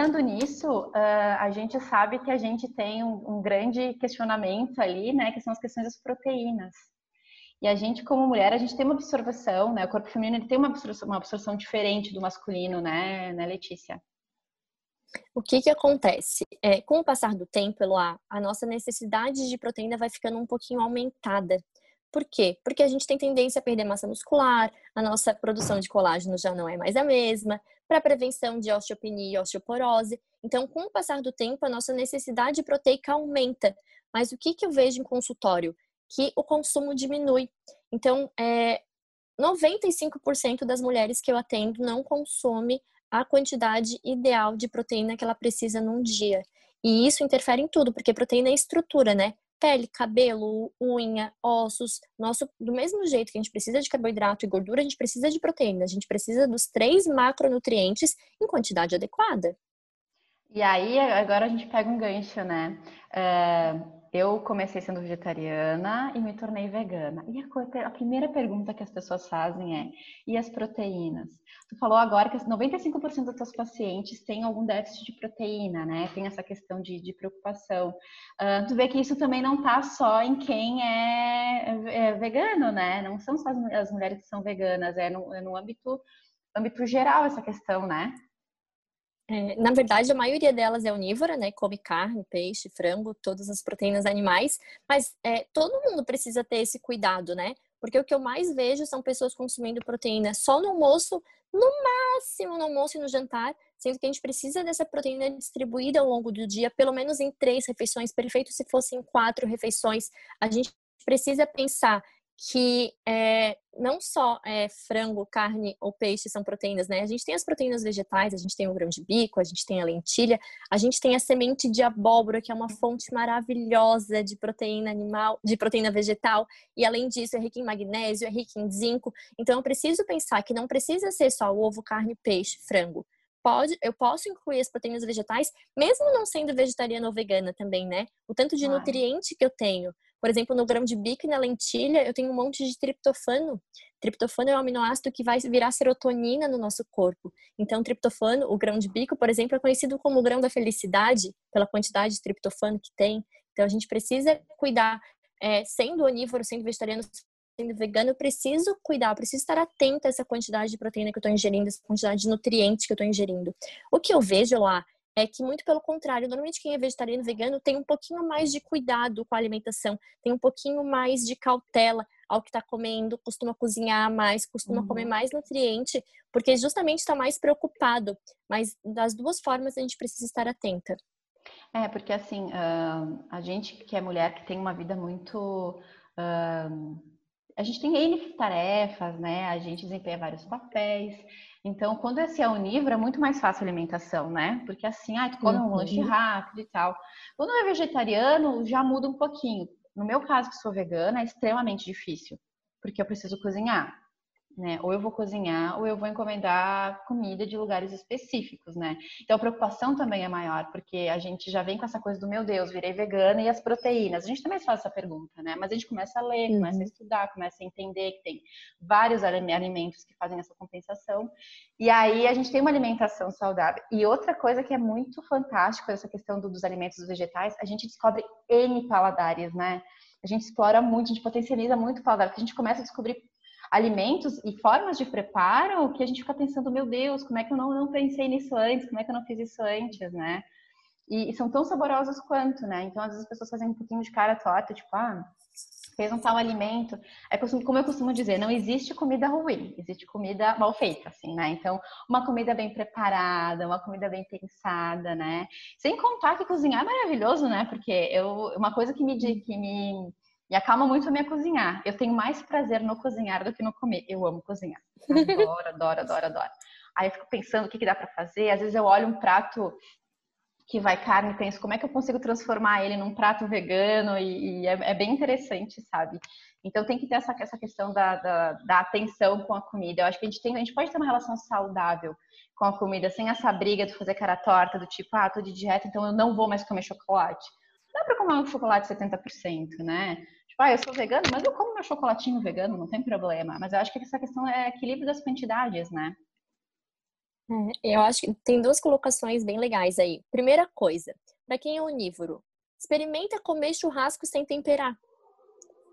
pensando nisso, uh, a gente sabe que a gente tem um, um, grande questionamento ali, né, que são as questões das proteínas. E a gente, como mulher, a gente tem uma absorção, né, o corpo feminino ele tem uma absorção, uma absorção diferente do masculino, né, né, Letícia? O que que acontece? É, com o passar do tempo, Eloá, a nossa necessidade de proteína vai ficando um pouquinho aumentada. Por quê? Porque a gente tem tendência a perder massa muscular, a nossa produção de colágeno já não é mais a mesma, para prevenção de osteopenia e osteoporose. Então, com o passar do tempo, a nossa necessidade proteica aumenta. Mas o que, que eu vejo em consultório? Que o consumo diminui. Então, é, 95% das mulheres que eu atendo não consome a quantidade ideal de proteína que ela precisa num dia. E isso interfere em tudo, porque proteína é estrutura, né? pele, cabelo, unha, ossos. Nosso, do mesmo jeito que a gente precisa de carboidrato e gordura, a gente precisa de proteína. A gente precisa dos três macronutrientes em quantidade adequada. E aí, agora a gente pega um gancho, né? Uh eu comecei sendo vegetariana e me tornei vegana. E a, a, primeira pergunta que as pessoas fazem é: e as proteínas? Tu falou agora que 95% dos teus pacientes têm algum déficit de proteína, né? Tem essa questão de, de preocupação. Uh, tu vê que isso também não tá só em quem é, é vegano, né? Não são só as, as, mulheres que são veganas, é no, é no âmbito, âmbito geral essa questão, né? É, na verdade, a maioria delas é onívora, né? Come carne, peixe, frango, todas as proteínas animais. Mas é, todo mundo precisa ter esse cuidado, né? Porque o que eu mais vejo são pessoas consumindo proteína só no almoço, no máximo no almoço e no jantar, sendo que a gente precisa dessa proteína distribuída ao longo do dia, pelo menos em três refeições, perfeito se fossem quatro refeições. A gente precisa pensar que é, não só é, frango, carne ou peixe são proteínas, né? A gente tem as proteínas vegetais, a gente tem o grão de bico, a gente tem a lentilha, a gente tem a semente de abóbora, que é uma fonte maravilhosa de proteína animal, de proteína vegetal, e além disso é rica em magnésio, é rica em zinco. Então eu preciso pensar que não precisa ser só ovo, carne, peixe, frango. Pode, eu posso incluir as proteínas vegetais, mesmo não sendo vegetariana ou vegana também, né? O tanto de nutriente que eu tenho por exemplo, no grão de bico e na lentilha, eu tenho um monte de triptofano. Triptofano é um aminoácido que vai virar serotonina no nosso corpo. Então, triptofano, o grão de bico, por exemplo, é conhecido como o grão da felicidade, pela quantidade de triptofano que tem. Então, a gente precisa cuidar, é, sendo onívoro, sendo vegetariano, sendo vegano, eu preciso cuidar, eu preciso estar atenta a essa quantidade de proteína que eu estou ingerindo, essa quantidade de nutrientes que eu estou ingerindo. O que eu vejo lá é que muito pelo contrário, normalmente quem é vegetariano e vegano tem um pouquinho mais de cuidado com a alimentação, tem um pouquinho mais de cautela ao que está comendo, costuma cozinhar mais, costuma uhum. comer mais nutriente, porque justamente está mais preocupado. Mas das duas formas a gente precisa estar atenta. É, porque assim, uh, a gente que é mulher, que tem uma vida muito. A gente tem N tarefas, né? A gente desempenha vários papéis. Então, quando esse é onívoro, é muito mais fácil a alimentação, né? Porque assim, ah, tu come um lanche uhum. rápido e tal. Quando é vegetariano, já muda um pouquinho. No meu caso, que sou vegana, é extremamente difícil, porque eu preciso cozinhar né? Ou eu vou cozinhar, ou eu vou encomendar comida de lugares específicos, né? Então a preocupação também é maior, porque a gente já vem com essa coisa do meu Deus, virei vegana e as proteínas. A gente também faz essa pergunta, né? Mas a gente começa a ler, começa a uhum. estudar, começa a entender que tem vários alimentos que fazem essa compensação. E aí a gente tem uma alimentação saudável. E outra coisa que é muito fantástico essa questão dos alimentos vegetais, a gente descobre N paladares, né? A gente explora muito, a gente potencializa muito o paladar, porque a gente começa a descobrir alimentos e formas de preparo que a gente fica pensando, meu Deus, como é que eu não, não pensei nisso antes? Como é que eu não fiz isso antes, né? E, e são tão saborosos quanto, né? Então, às vezes as pessoas fazem um pouquinho de cara torta, tipo, ah, fez um tal alimento. É como eu costumo dizer, não existe comida ruim, existe comida mal feita, assim, né? Então, uma comida bem preparada, uma comida bem pensada, né? Sem contar que cozinhar é maravilhoso, né? Porque eu, uma coisa que me, que me e acalma muito a minha cozinhar. Eu tenho mais prazer no cozinhar do que no comer. Eu amo cozinhar. Adoro, adoro, adoro, adoro. Aí eu fico pensando o que, que dá para fazer. Às vezes eu olho um prato que vai carne e penso como é que eu consigo transformar ele num prato vegano e, e é, é, bem interessante, sabe? Então tem que ter essa, essa questão da, da, da, atenção com a comida. Eu acho que a gente tem, a gente pode ter uma relação saudável com a comida, sem essa briga de fazer cara torta, do tipo, ah, tô de dieta, então eu não vou mais comer chocolate. Não dá pra comer um chocolate 70%, né? Ah, eu sou vegano, mas eu como meu chocolatinho vegano, não tem problema. Mas eu acho que essa questão é equilíbrio das quantidades, né? É, eu acho que tem duas colocações bem legais aí. Primeira coisa, para quem é onívoro, experimenta comer churrasco sem temperar.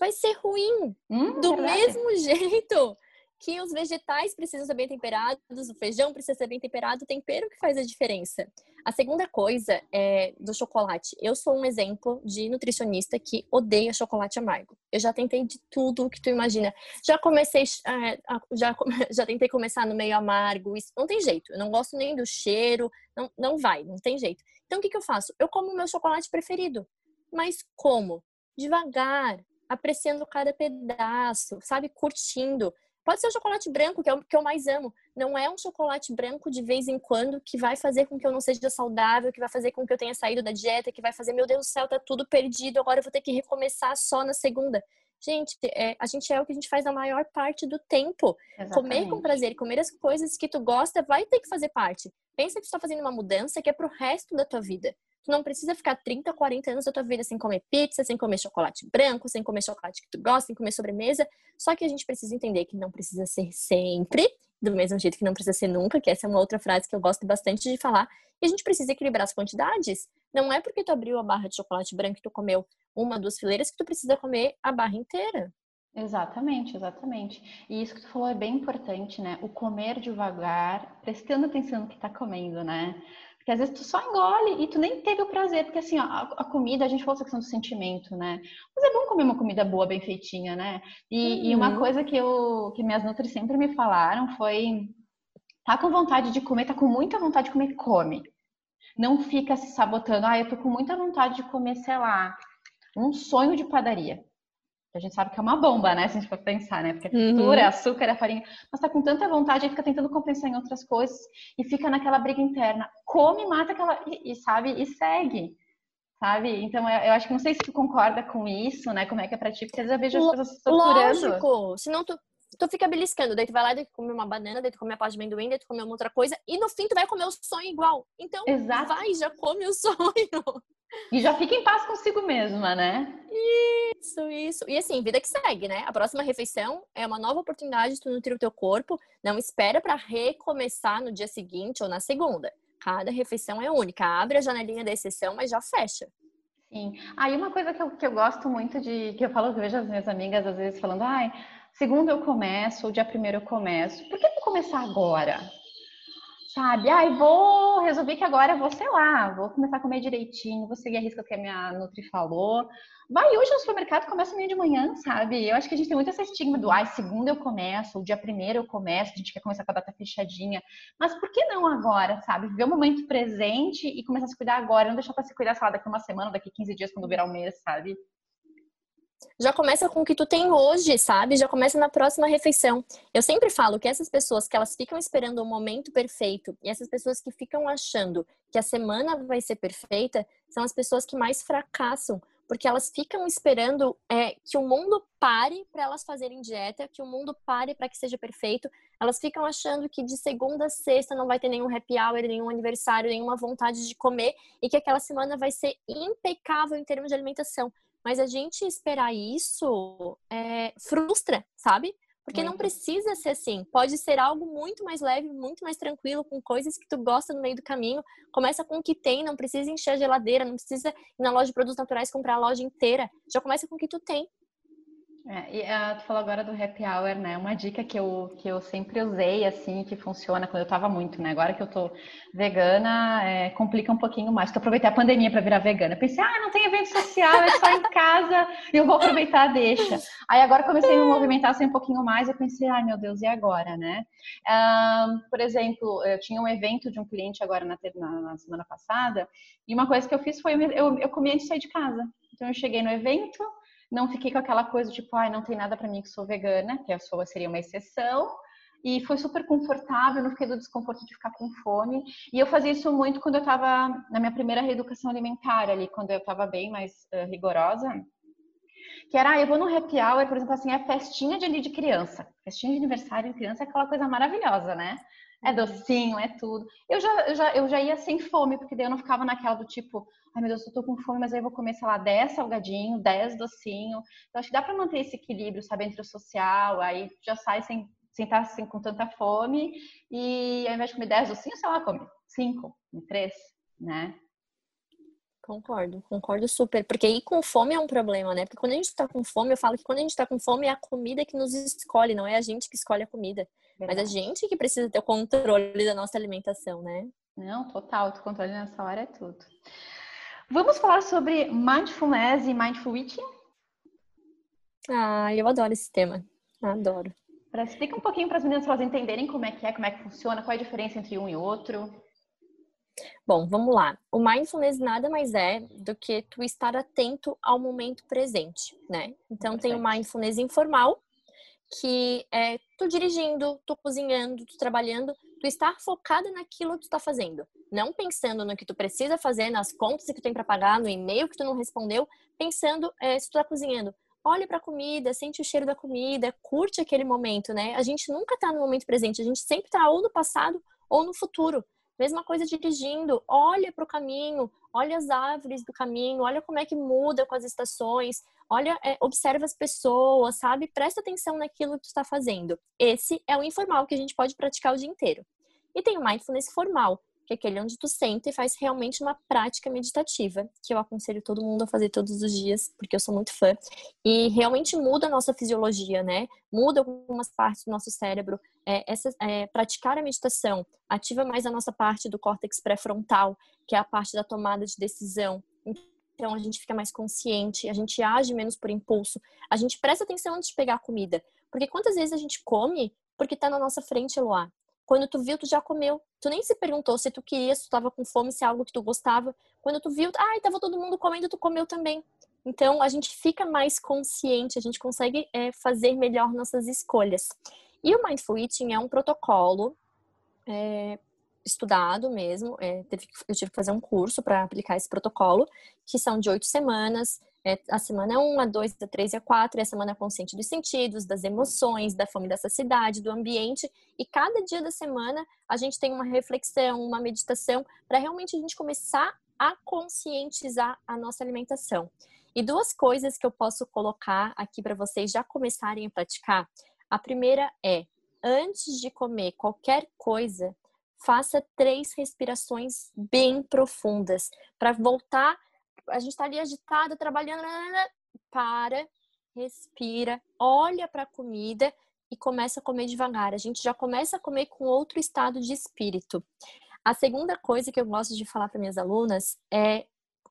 Vai ser ruim. Hum, do verdade. mesmo jeito que os vegetais precisam ser bem temperados, o feijão precisa ser bem temperado, o tempero que faz a diferença. A segunda coisa é do chocolate. Eu sou um exemplo de nutricionista que odeia chocolate amargo. Eu já tentei de tudo o que tu imagina. Já comecei, é, já, já tentei começar no meio amargo. Isso não tem jeito. Eu não gosto nem do cheiro. Não, não vai, não tem jeito. Então o que, que eu faço? Eu como o meu chocolate preferido. Mas como? Devagar, apreciando cada pedaço, sabe? Curtindo. Pode ser o chocolate branco, que é o que eu mais amo. Não é um chocolate branco de vez em quando que vai fazer com que eu não seja saudável, que vai fazer com que eu tenha saído da dieta, que vai fazer, meu Deus do céu, tá tudo perdido, agora eu vou ter que recomeçar só na segunda. Gente, é, a gente é o que a gente faz a maior parte do tempo. Exatamente. Comer com prazer, comer as coisas que tu gosta, vai ter que fazer parte. Pensa que tu está fazendo uma mudança que é pro resto da tua vida. Tu não precisa ficar 30, 40 anos da tua vida sem comer pizza, sem comer chocolate branco, sem comer chocolate que tu gosta, sem comer sobremesa. Só que a gente precisa entender que não precisa ser sempre, do mesmo jeito que não precisa ser nunca, que essa é uma outra frase que eu gosto bastante de falar. E a gente precisa equilibrar as quantidades. Não é porque tu abriu a barra de chocolate branco e tu comeu uma, duas fileiras que tu precisa comer a barra inteira. Exatamente, exatamente. E isso que tu falou é bem importante, né? O comer devagar, prestando atenção no que tá comendo, né? Porque às vezes tu só engole e tu nem teve o prazer, porque assim, ó, a, comida, a gente falou essa questão do sentimento, né? Mas é bom comer uma comida boa, bem feitinha, né? E, uhum. e uma uhum. coisa que, eu, que minhas nutri sempre me falaram foi: tá com vontade de comer, tá com muita vontade de comer, come. Não fica se sabotando, ah, eu tô com muita vontade de comer, sei lá, um sonho de padaria. A gente sabe que é uma bomba, né? Se a gente for pensar, né? Porque a textura, uhum. açúcar, a farinha. Mas tá com tanta vontade, aí fica tentando compensar em outras coisas e fica naquela briga interna. Come, mata aquela. E, e sabe? E segue. Sabe? Então, eu, eu, acho que não sei se tu concorda com isso, né? Como é que é pra ti, porque às vezes eu vejo as pessoas torturando. Lógico! Senão tu, tu fica beliscando, daí tu vai lá, daí tu come uma banana, daí tu come a pasta de amendoim, daí tu come uma outra coisa, e no fim tu vai comer o sonho igual. Então, Exato. vai, já come o sonho. E já fica em paz consigo mesma, né? Isso, isso. E assim, vida que segue, né? A próxima refeição é uma nova oportunidade de tu nutrir o teu corpo. Não espera para recomeçar no dia seguinte ou na segunda. Cada refeição é única. Abre a janelinha da exceção, mas já fecha. Sim. Aí ah, uma coisa que eu, que eu gosto muito de, que eu falo, eu vejo as minhas amigas às vezes falando, ai, segunda eu começo, ou dia primeiro eu começo. Por que não começar agora? Sabe? Ai, vou resolver que agora vou, sei lá, vou começar a comer direitinho, vou seguir a risca que a minha Nutri falou. Vai hoje no supermercado, começa meio de manhã, sabe? Eu acho que a gente tem muito esse estigma do, ai, segunda eu começo, o dia primeiro eu começo, a gente quer começar com a data fechadinha. Mas por que não agora, sabe? Viver o momento presente e começar a se cuidar agora, não deixar para se cuidar, sei lá, daqui uma semana, daqui 15 dias, quando virar o um mês, sabe? Já começa com o que tu tem hoje, sabe? Já começa na próxima refeição. Eu sempre falo que essas pessoas que elas ficam esperando o momento perfeito e essas pessoas que ficam achando que a semana vai ser perfeita são as pessoas que mais fracassam, porque elas ficam esperando é, que o mundo pare para elas fazerem dieta, que o mundo pare para que seja perfeito. Elas ficam achando que de segunda a sexta não vai ter nenhum happy hour, nenhum aniversário, nenhuma vontade de comer e que aquela semana vai ser impecável em termos de alimentação. Mas a gente esperar isso é, frustra, sabe? Porque não precisa ser assim. Pode ser algo muito mais leve, muito mais tranquilo, com coisas que tu gosta no meio do caminho. Começa com o que tem, não precisa encher a geladeira, não precisa ir na loja de produtos naturais comprar a loja inteira. Já começa com o que tu tem. É, e uh, tu falou agora do happy hour, né? Uma dica que eu, que eu sempre usei, assim, que funciona quando eu tava muito, né? Agora que eu tô vegana, é, complica um pouquinho mais. Que eu aproveitei a pandemia para virar vegana. Pensei, ah, não tem evento social, é só em casa, eu vou aproveitar, deixa. Aí agora comecei a me movimentar assim um pouquinho mais, eu pensei, ai meu Deus, e agora, né? Por exemplo, eu tinha um evento de um cliente agora na, na, na semana passada, e uma coisa que eu fiz foi, eu, eu, eu comi antes de sair de casa. Então eu cheguei no evento, não fiquei com aquela coisa tipo, ai, não tem nada para mim que sou vegana, que a sua seria uma exceção. E foi super confortável, não fiquei do desconforto de ficar com fome. E eu fazia isso muito quando eu estava na minha primeira reeducação alimentar ali, quando eu estava bem mais uh, rigorosa. Que era, ah, eu vou no happy hour, por exemplo, assim, é festinha de, de criança. Festinha de aniversário de criança é aquela coisa maravilhosa, né? É docinho, é tudo. Eu já, eu já, eu já ia sem fome, porque daí eu não ficava naquela do tipo, ai meu Deus, eu tô com fome, mas aí eu vou comer, sei lá, 10 salgadinho, 10 docinho. Então acho que dá para manter esse equilíbrio, sabe, entre o social, aí já sai sem, sem estar assim, com tanta fome, e ao invés de comer 10 docinhos, sei lá, come 5, 3, né? Concordo, concordo super. Porque ir com fome é um problema, né? Porque quando a gente tá com fome, eu falo que quando a gente tá com fome é a comida que nos escolhe, não é a gente que escolhe a comida. Verdade. Mas a gente que precisa ter o controle da nossa alimentação, né? Não, total. O controle nessa hora é tudo. Vamos falar sobre mindfulness e mindful eating? Ah, eu adoro esse tema. Adoro. Explica um pouquinho para as meninas para elas entenderem como é que é, como é que funciona, qual é a diferença entre um e outro. Bom, vamos lá. O mindfulness nada mais é do que tu estar atento ao momento presente, né? Então tem o mindfulness informal, que é tu dirigindo, tu cozinhando, tu trabalhando, tu estar focada naquilo que tu tá fazendo, não pensando no que tu precisa fazer, nas contas que tu tem para pagar, no e-mail que tu não respondeu, pensando é, se tu tá cozinhando. Olhe para a comida, sente o cheiro da comida, curte aquele momento, né? A gente nunca tá no momento presente, a gente sempre tá ou no passado ou no futuro. Mesma coisa dirigindo, olha para o caminho, olha as árvores do caminho, olha como é que muda com as estações, olha, é, observa as pessoas, sabe? Presta atenção naquilo que tu está fazendo. Esse é o informal que a gente pode praticar o dia inteiro. E tem o mindfulness formal, que é aquele onde tu senta e faz realmente uma prática meditativa, que eu aconselho todo mundo a fazer todos os dias, porque eu sou muito fã. E realmente muda a nossa fisiologia, né? Muda algumas partes do nosso cérebro. É, essa, é, praticar a meditação ativa mais a nossa parte do córtex pré-frontal, que é a parte da tomada de decisão. Então a gente fica mais consciente, a gente age menos por impulso, a gente presta atenção antes de pegar a comida. Porque quantas vezes a gente come porque está na nossa frente, Eloá? Quando tu viu, tu já comeu. Tu nem se perguntou se tu queria, se tu tava com fome, se é algo que tu gostava. Quando tu viu, ai, tava todo mundo comendo, tu comeu também. Então, a gente fica mais consciente, a gente consegue é, fazer melhor nossas escolhas. E o Mindful Eating é um protocolo é, estudado mesmo. É, teve, eu tive que fazer um curso para aplicar esse protocolo, que são de oito semanas. É, a semana 1, a 2, a 3 e a 4 é a semana consciente dos sentidos, das emoções, da fome da saciedade, do ambiente. E cada dia da semana a gente tem uma reflexão, uma meditação, para realmente a gente começar a conscientizar a nossa alimentação. E duas coisas que eu posso colocar aqui para vocês já começarem a praticar. A primeira é, antes de comer qualquer coisa, faça três respirações bem profundas para voltar a gente está ali agitada, trabalhando, para, respira, olha para a comida e começa a comer devagar. A gente já começa a comer com outro estado de espírito. A segunda coisa que eu gosto de falar para minhas alunas é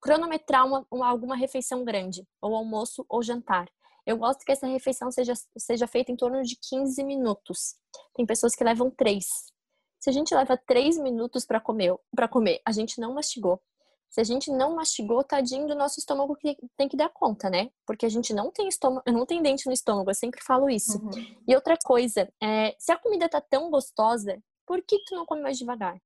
cronometrar uma, uma, alguma refeição grande, ou almoço ou jantar. Eu gosto que essa refeição seja, seja feita em torno de 15 minutos. Tem pessoas que levam 3. Se a gente leva 3 minutos para comer, para comer, a gente não mastigou, se a gente não mastigou, tadinho do nosso estômago que tem que dar conta, né? Porque a gente não tem estômago, não tem dente no estômago, eu sempre falo isso. Uhum. E outra coisa, é, se a comida tá tão gostosa, por que tu não come mais devagar?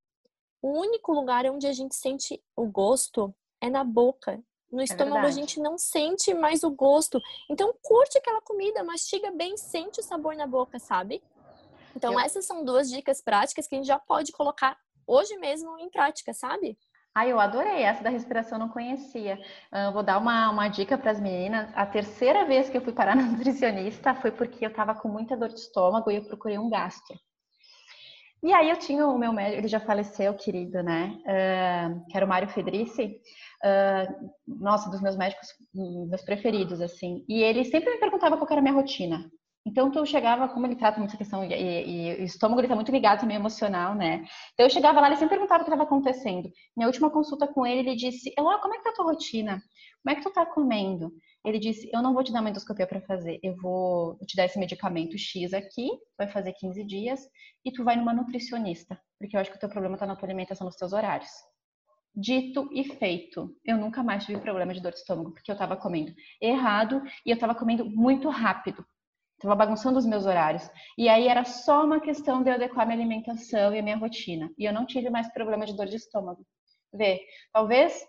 O único lugar onde a gente sente o gosto é na boca. No é estômago a gente não sente mais o gosto. Então curte aquela comida, mastiga bem, sente o sabor na boca, sabe? Então eu... essas são duas dicas práticas que a gente já pode colocar hoje mesmo em prática, sabe? Ah, eu adorei. Essa da respiração eu não conhecia. Uh, vou dar uma, uma dica para as meninas. A terceira vez que eu fui parar na nutricionista foi porque eu estava com muita dor de estômago e eu procurei um gastro. E aí eu tinha o meu médico, ele já faleceu, querido, né? Uh, que era o Mário Fedrici. Uh, nossa, dos meus médicos, meus preferidos, assim. E ele sempre me perguntava qual era a minha rotina. Então, tu chegava, como ele trata muita questão, e, e, e o estômago ele tá muito ligado também emocional, né? Então, eu chegava lá, ele sempre perguntava o que estava acontecendo. Minha última consulta com ele, ele disse: Eló, como é que tá a tua rotina? Como é que tu tá comendo? Ele disse: Eu não vou te dar uma endoscopia para fazer, eu vou te dar esse medicamento X aqui, vai fazer 15 dias, e tu vai numa nutricionista, porque eu acho que o teu problema tá na tua alimentação, nos teus horários. Dito e feito. Eu nunca mais tive problema de dor de estômago, porque eu estava comendo errado e eu estava comendo muito rápido. Estava bagunçando os meus horários. E aí era só uma questão de eu adequar minha alimentação e a minha rotina. E eu não tive mais problema de dor de estômago. Vê, talvez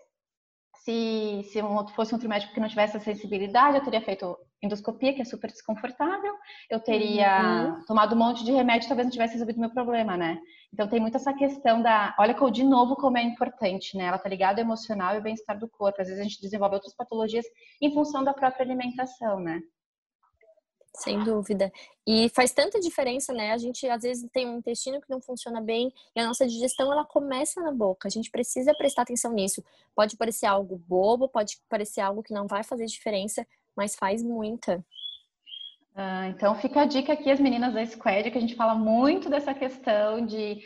se, se um, fosse um médico que não tivesse a sensibilidade, eu teria feito endoscopia, que é super desconfortável, eu teria uhum. tomado um monte de remédio, talvez não tivesse resolvido meu problema, né? Então tem muito essa questão da, olha de novo como é importante, né? Ela tá ligada ao emocional e ao bem-estar do corpo. Às vezes a gente desenvolve outras patologias em função da própria alimentação, né? Sem dúvida. E faz tanta diferença, né? A gente às vezes tem um intestino que não funciona bem e a nossa digestão ela começa na boca. A gente precisa prestar atenção nisso. Pode parecer algo bobo, pode parecer algo que não vai fazer diferença, mas faz muita. Ah, então fica a dica aqui, as meninas da Squad, que a gente fala muito dessa questão de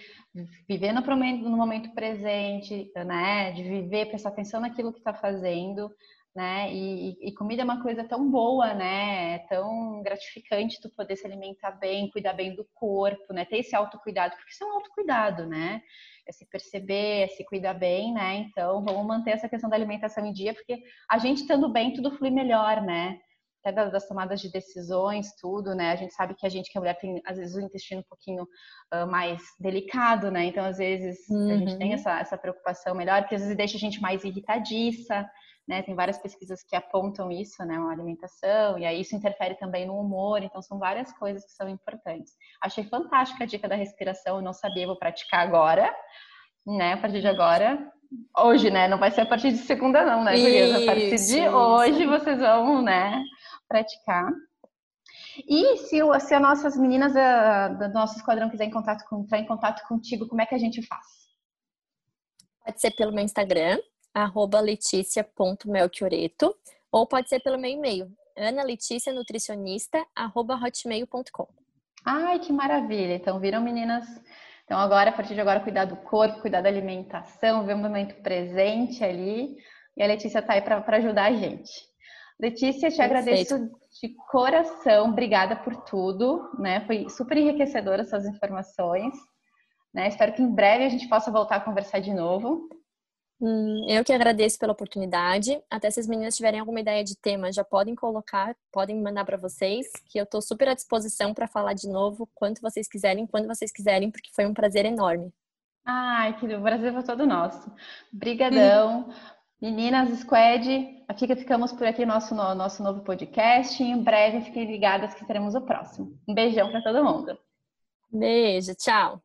viver no momento, no momento presente, né? De viver, prestar atenção naquilo que está fazendo né? E, e, comida é uma coisa tão boa, né? É tão gratificante tu poder se alimentar bem, cuidar bem do corpo, né? Ter esse autocuidado, porque isso é um autocuidado, né? É se perceber, é se cuidar bem, né? Então, vamos manter essa questão da alimentação em dia, porque a gente estando bem, tudo flui melhor, né? Até das, das tomadas de decisões, tudo, né? A gente sabe que a gente, que é mulher, tem às vezes o intestino um pouquinho uh, mais delicado, né? Então, às vezes, uhum. a gente tem uhum. essa, essa preocupação melhor, porque às vezes deixa a gente mais irritadiça, né? Tem várias pesquisas que apontam isso, né? Uma alimentação, e aí isso interfere também no humor, então são várias coisas que são importantes. Achei fantástica a dica da respiração, eu não sabia, vou praticar agora, né? A partir de agora. Hoje, né? Não vai ser a partir de segunda, não, né, Isso, a partir de isso. hoje vocês vão, né, praticar. E se, se as nossas meninas da, do nosso esquadrão quiser em contato com, entrar em contato contigo, como é que a gente faz? Pode ser pelo meu Instagram, arroba leticia.melchioreto, ou pode ser pelo meu e-mail, nutricionista arroba hotmail.com. Ai, que maravilha! Então, viram meninas? Então, agora, a partir de agora, cuidar do corpo, cuidar da alimentação, ver o momento presente ali. E a Letícia tá aí para ajudar a gente. Letícia, te Perfeito. agradeço de coração, obrigada por tudo, né? Foi super enriquecedora essas informações. Né? Espero que em breve a gente possa voltar a conversar de novo. Hum, eu que agradeço pela oportunidade. Até se as meninas tiverem alguma ideia de tema, já podem colocar, podem mandar para vocês, que eu estou super à disposição para falar de novo, quanto vocês quiserem, quando vocês quiserem, porque foi um prazer enorme. Ai, que o prazer foi todo nosso. Brigadão. Meninas Squad, fica, ficamos por aqui nosso no, nosso novo podcast. Em breve, fiquem ligadas que teremos o próximo. Um beijão para todo mundo. Beijo, tchau.